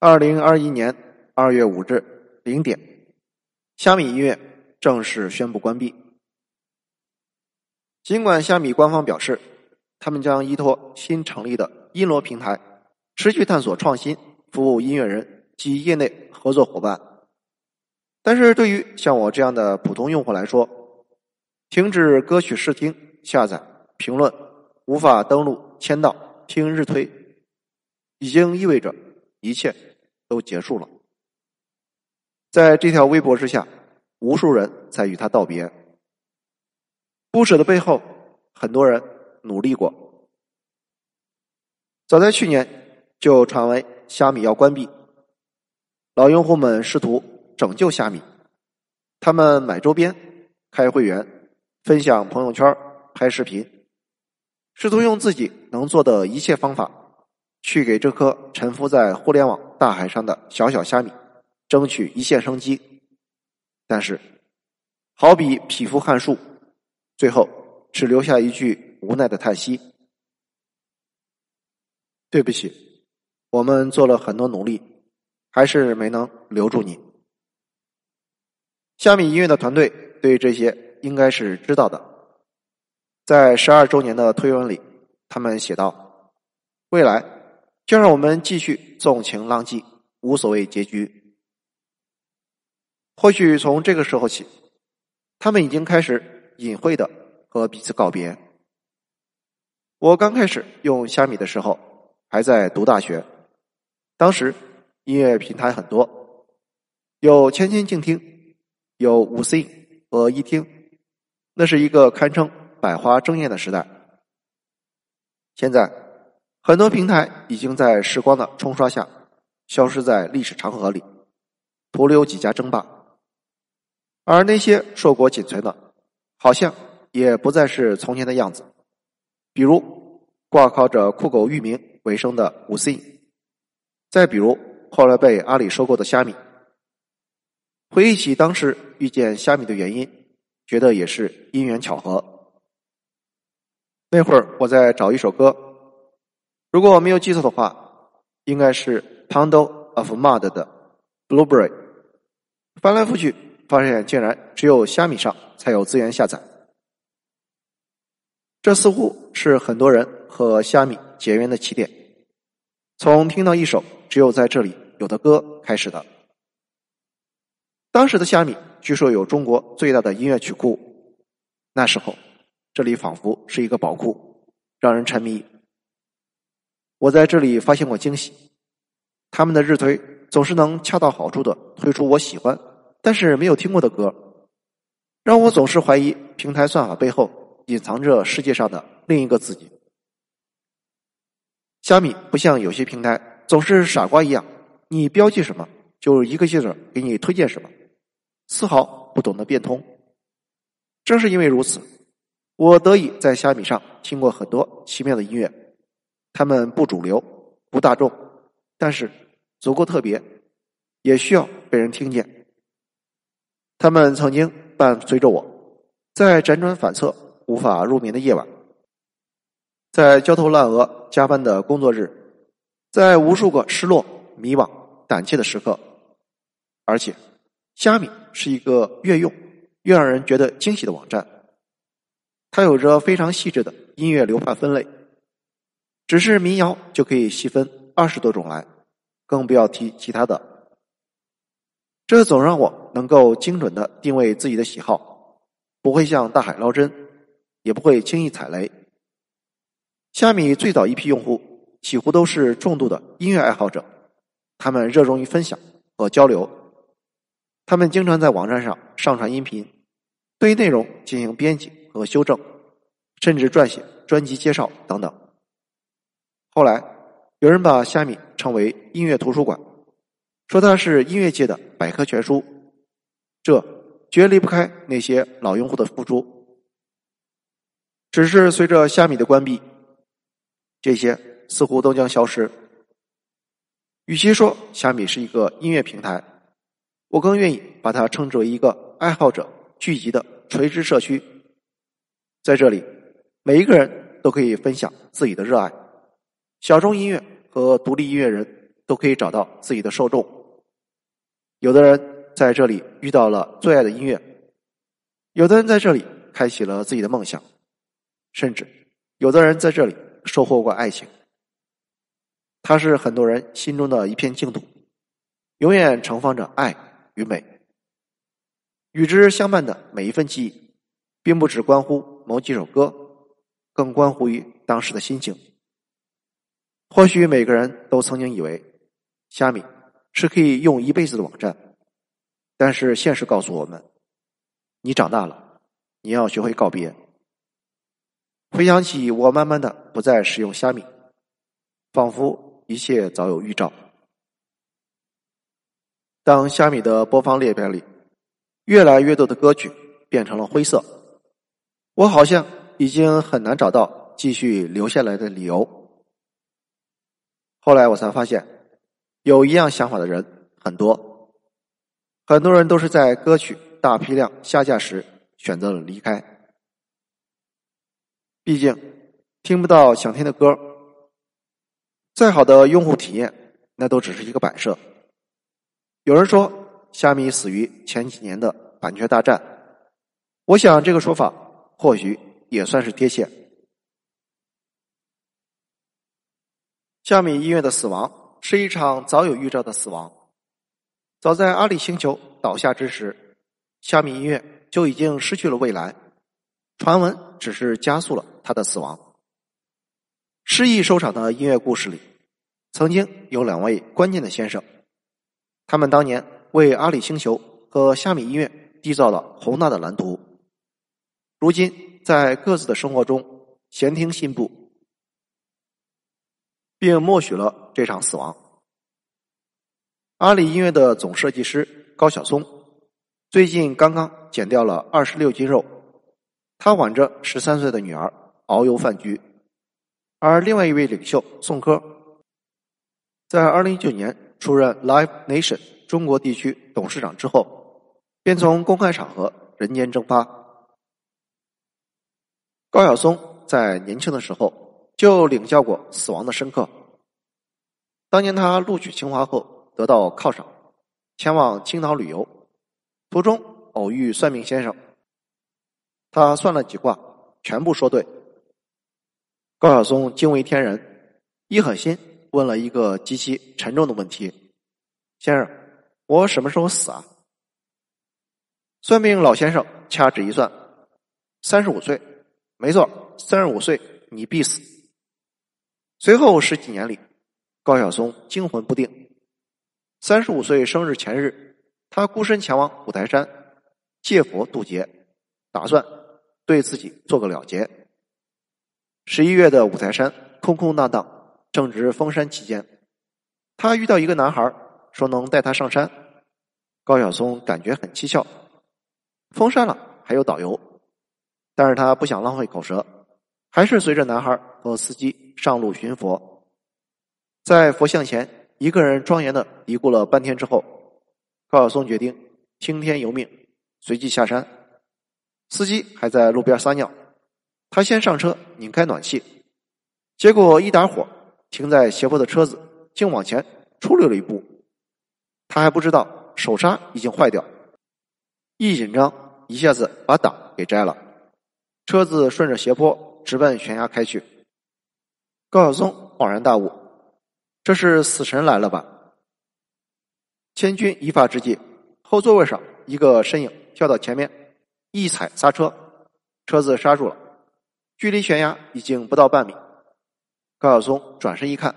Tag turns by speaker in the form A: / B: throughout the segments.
A: 二零二一年二月五日零点，虾米音乐正式宣布关闭。尽管虾米官方表示，他们将依托新成立的音罗平台，持续探索创新，服务音乐人及业内合作伙伴，但是对于像我这样的普通用户来说，停止歌曲试听、下载、评论，无法登录、签到、听日推，已经意味着一切都结束了。在这条微博之下，无数人在与他道别。不舍的背后，很多人努力过。早在去年就传闻虾米要关闭，老用户们试图拯救虾米，他们买周边、开会员、分享朋友圈、拍视频，试图用自己能做的一切方法，去给这颗沉浮在互联网大海上的小小虾米争取一线生机。但是，好比匹夫撼树。最后，只留下一句无奈的叹息：“对不起，我们做了很多努力，还是没能留住你。”虾米音乐的团队对这些应该是知道的。在十二周年的推文里，他们写道：“未来就让我们继续纵情浪迹，无所谓结局。”或许从这个时候起，他们已经开始。隐晦的和彼此告别。我刚开始用虾米的时候，还在读大学，当时音乐平台很多，有千千静听，有五 C 和一听，那是一个堪称百花争艳的时代。现在很多平台已经在时光的冲刷下，消失在历史长河里，徒留几家争霸，而那些硕果仅存的。好像也不再是从前的样子，比如挂靠着酷狗域名为生的五 C，再比如后来被阿里收购的虾米。回忆起当时遇见虾米的原因，觉得也是因缘巧合。那会儿我在找一首歌，如果我没有记错的话，应该是 Pound of Mud 的 Blueberry。翻来覆去。发现竟然只有虾米上才有资源下载，这似乎是很多人和虾米结缘的起点。从听到一首只有在这里有的歌开始的。当时的虾米据说有中国最大的音乐曲库，那时候这里仿佛是一个宝库，让人沉迷。我在这里发现过惊喜，他们的日推总是能恰到好处的推出我喜欢。但是没有听过的歌，让我总是怀疑平台算法背后隐藏着世界上的另一个自己。虾米不像有些平台总是傻瓜一样，你标记什么就一个劲儿给你推荐什么，丝毫不懂得变通。正是因为如此，我得以在虾米上听过很多奇妙的音乐，他们不主流、不大众，但是足够特别，也需要被人听见。他们曾经伴随着我，在辗转反侧、无法入眠的夜晚，在焦头烂额加班的工作日，在无数个失落、迷惘、胆怯的时刻。而且，虾米是一个越用越让人觉得惊喜的网站。它有着非常细致的音乐流派分类，只是民谣就可以细分二十多种来，更不要提其他的。这总让我能够精准的定位自己的喜好，不会向大海捞针，也不会轻易踩雷。虾米最早一批用户几乎都是重度的音乐爱好者，他们热衷于分享和交流，他们经常在网站上上传音频，对内容进行编辑和修正，甚至撰写专辑介绍等等。后来，有人把虾米称为音乐图书馆。说它是音乐界的百科全书，这绝离不开那些老用户的付出。只是随着虾米的关闭，这些似乎都将消失。与其说虾米是一个音乐平台，我更愿意把它称之为一个爱好者聚集的垂直社区。在这里，每一个人都可以分享自己的热爱，小众音乐和独立音乐人。都可以找到自己的受众。有的人在这里遇到了最爱的音乐，有的人在这里开启了自己的梦想，甚至有的人在这里收获过爱情。它是很多人心中的一片净土，永远盛放着爱与美。与之相伴的每一份记忆，并不只关乎某几首歌，更关乎于当时的心情。或许每个人都曾经以为，虾米是可以用一辈子的网站，但是现实告诉我们，你长大了，你要学会告别。回想起我慢慢的不再使用虾米，仿佛一切早有预兆。当虾米的播放列表里，越来越多的歌曲变成了灰色，我好像已经很难找到继续留下来的理由。后来我才发现，有一样想法的人很多，很多人都是在歌曲大批量下架时选择了离开。毕竟听不到想听的歌，再好的用户体验，那都只是一个摆设。有人说，虾米死于前几年的版权大战，我想这个说法或许也算是贴切。虾米音乐的死亡是一场早有预兆的死亡。早在阿里星球倒下之时，虾米音乐就已经失去了未来。传闻只是加速了它的死亡。失意收场的音乐故事里，曾经有两位关键的先生，他们当年为阿里星球和虾米音乐缔造了宏大的蓝图。如今在各自的生活中闲庭信步。并默许了这场死亡。阿里音乐的总设计师高晓松最近刚刚减掉了二十六斤肉，他挽着十三岁的女儿遨游饭局。而另外一位领袖宋柯，在二零一九年出任 Live Nation 中国地区董事长之后，便从公开场合人间蒸发。高晓松在年轻的时候。就领教过死亡的深刻。当年他录取清华后得到犒赏，前往青岛旅游，途中偶遇算命先生，他算了几卦，全部说对。高晓松惊为天人，一狠心问了一个极其沉重的问题：“先生，我什么时候死啊？”算命老先生掐指一算，三十五岁，没错，三十五岁你必死。随后十几年里，高晓松惊魂不定。三十五岁生日前日，他孤身前往五台山借佛渡劫，打算对自己做个了结。十一月的五台山空空荡荡，正值封山期间，他遇到一个男孩，说能带他上山。高晓松感觉很蹊跷，封山了还有导游，但是他不想浪费口舌。还是随着男孩和司机上路寻佛，在佛像前一个人庄严的嘀咕了半天之后，高晓松决定听天由命，随即下山。司机还在路边撒尿，他先上车拧开暖气，结果一打火，停在斜坡的车子竟往前出溜了一步。他还不知道手刹已经坏掉，一紧张一下子把档给摘了，车子顺着斜坡。直奔悬崖开去。高晓松恍然大悟：“这是死神来了吧？”千钧一发之际，后座位上一个身影跳到前面，一踩刹车，车子刹住了。距离悬崖已经不到半米。高晓松转身一看，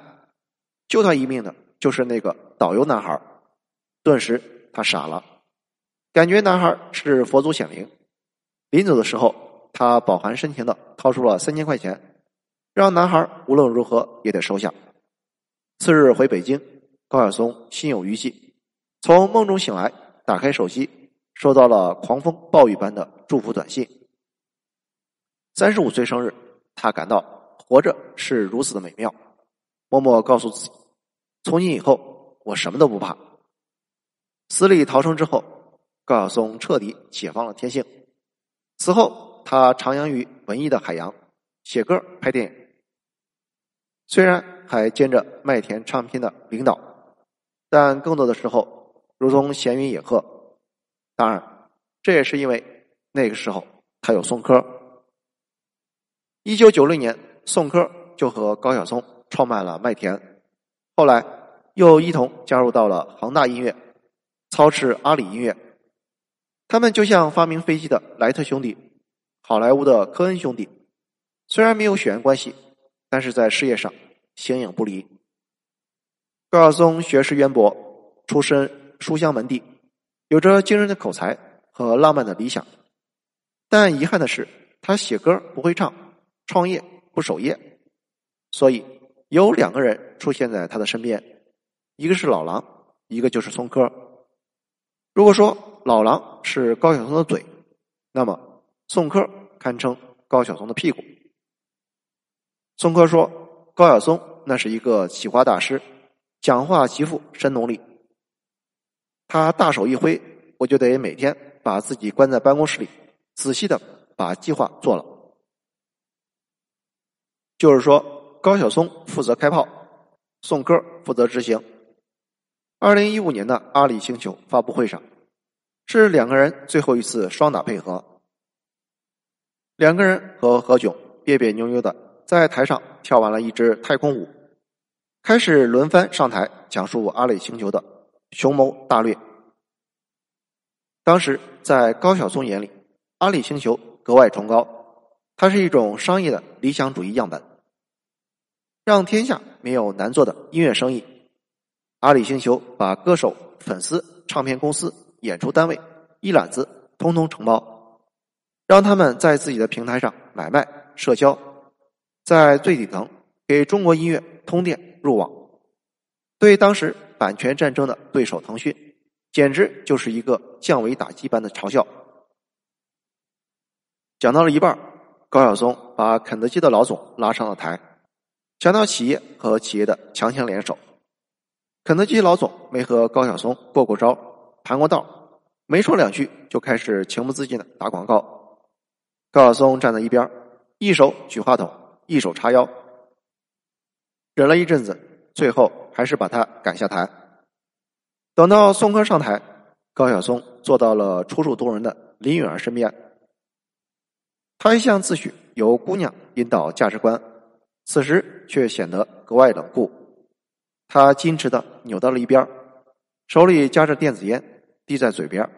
A: 救他一命的就是那个导游男孩。顿时他傻了，感觉男孩是佛祖显灵。临走的时候。他饱含深情的掏出了三千块钱，让男孩无论如何也得收下。次日回北京，高晓松心有余悸，从梦中醒来，打开手机，收到了狂风暴雨般的祝福短信。三十五岁生日，他感到活着是如此的美妙，默默告诉自己：从今以后，我什么都不怕。死里逃生之后，高晓松彻底解放了天性。此后。他徜徉于文艺的海洋，写歌、拍电影。虽然还兼着麦田唱片的领导，但更多的时候如同闲云野鹤。当然，这也是因为那个时候他有宋柯。一九九六年，宋柯就和高晓松创办了麦田，后来又一同加入到了恒大音乐，操持阿里音乐。他们就像发明飞机的莱特兄弟，好莱坞的科恩兄弟，虽然没有血缘关系，但是在事业上形影不离。高晓松学识渊博，出身书香门第，有着惊人的口才和浪漫的理想。但遗憾的是，他写歌不会唱，创业不守业，所以有两个人出现在他的身边，一个是老狼，一个就是宋柯。如果说，老狼是高晓松的嘴，那么宋柯堪称高晓松的屁股。宋柯说：“高晓松那是一个企划大师，讲话极富神能力。他大手一挥，我就得每天把自己关在办公室里，仔细的把计划做了。就是说，高晓松负责开炮，宋柯负责执行。二零一五年的阿里星球发布会上。”是两个人最后一次双打配合，两个人和何炅别别扭扭的在台上跳完了一支太空舞，开始轮番上台讲述阿里星球的雄谋大略。当时在高晓松眼里，阿里星球格外崇高，它是一种商业的理想主义样本，让天下没有难做的音乐生意。阿里星球把歌手、粉丝、唱片公司。演出单位一揽子通通承包，让他们在自己的平台上买卖社交，在最底层给中国音乐通电入网。对当时版权战争的对手腾讯，简直就是一个降维打击般的嘲笑。讲到了一半，高晓松把肯德基的老总拉上了台，强调企业和企业的强强联手。肯德基老总没和高晓松过过招。谈过道，没说两句就开始情不自禁的打广告。高晓松站在一边，一手举话筒，一手叉腰，忍了一阵子，最后还是把他赶下台。等到宋柯上台，高晓松坐到了楚楚动人的林允儿身边。他一向自诩由姑娘引导价值观，此时却显得格外冷酷。他矜持的扭到了一边。手里夹着电子烟，递在嘴边，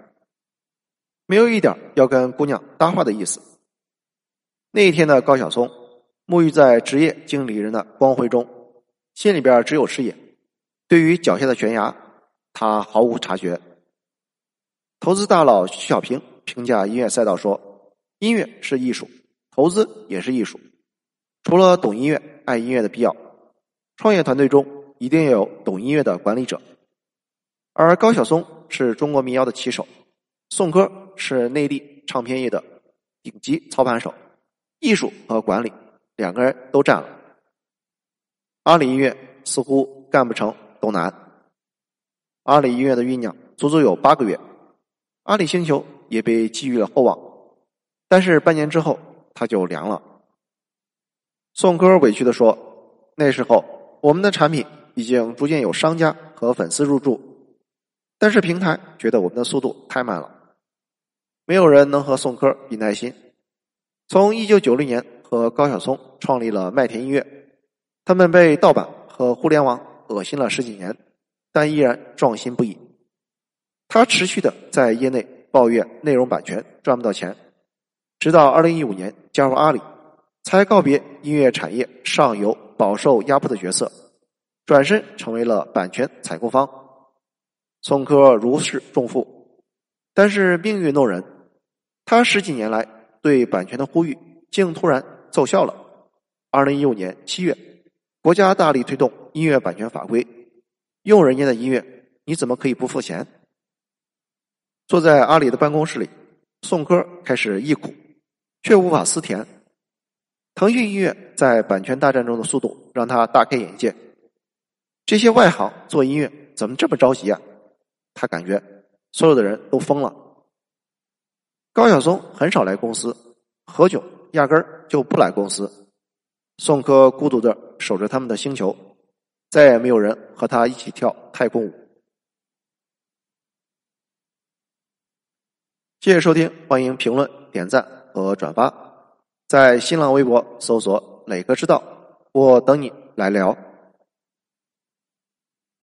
A: 没有一点要跟姑娘搭话的意思。那一天的高晓松沐浴在职业经理人的光辉中，心里边只有事业。对于脚下的悬崖，他毫无察觉。投资大佬徐小平评价音乐赛道说：“音乐是艺术，投资也是艺术。除了懂音乐、爱音乐的必要，创业团队中一定有懂音乐的管理者。”而高晓松是中国民谣的旗手，宋柯是内地唱片业的顶级操盘手，艺术和管理两个人都占了。阿里音乐似乎干不成都难。阿里音乐的酝酿足足有八个月，阿里星球也被寄予了厚望，但是半年之后它就凉了。宋柯委屈的说：“那时候我们的产品已经逐渐有商家和粉丝入驻。”但是平台觉得我们的速度太慢了，没有人能和宋柯比耐心。从一九九六年和高晓松创立了麦田音乐，他们被盗版和互联网恶心了十几年，但依然壮心不已。他持续的在业内抱怨内容版权赚不到钱，直到二零一五年加入阿里，才告别音乐产业上游饱受压迫的角色，转身成为了版权采购方。宋柯如释重负，但是命运弄人，他十几年来对版权的呼吁，竟突然奏效了。二零一五年七月，国家大力推动音乐版权法规，用人家的音乐，你怎么可以不付钱？坐在阿里的办公室里，宋歌开始忆苦，却无法思甜。腾讯音乐在版权大战中的速度让他大开眼界，这些外行做音乐怎么这么着急啊？他感觉所有的人都疯了。高晓松很少来公司何炅压根儿就不来公司。宋柯孤独的守着他们的星球再也没有人和他一起跳太空舞。谢谢收听欢迎评论点赞和转发。在新浪微博搜索磊哥知道我等你来聊。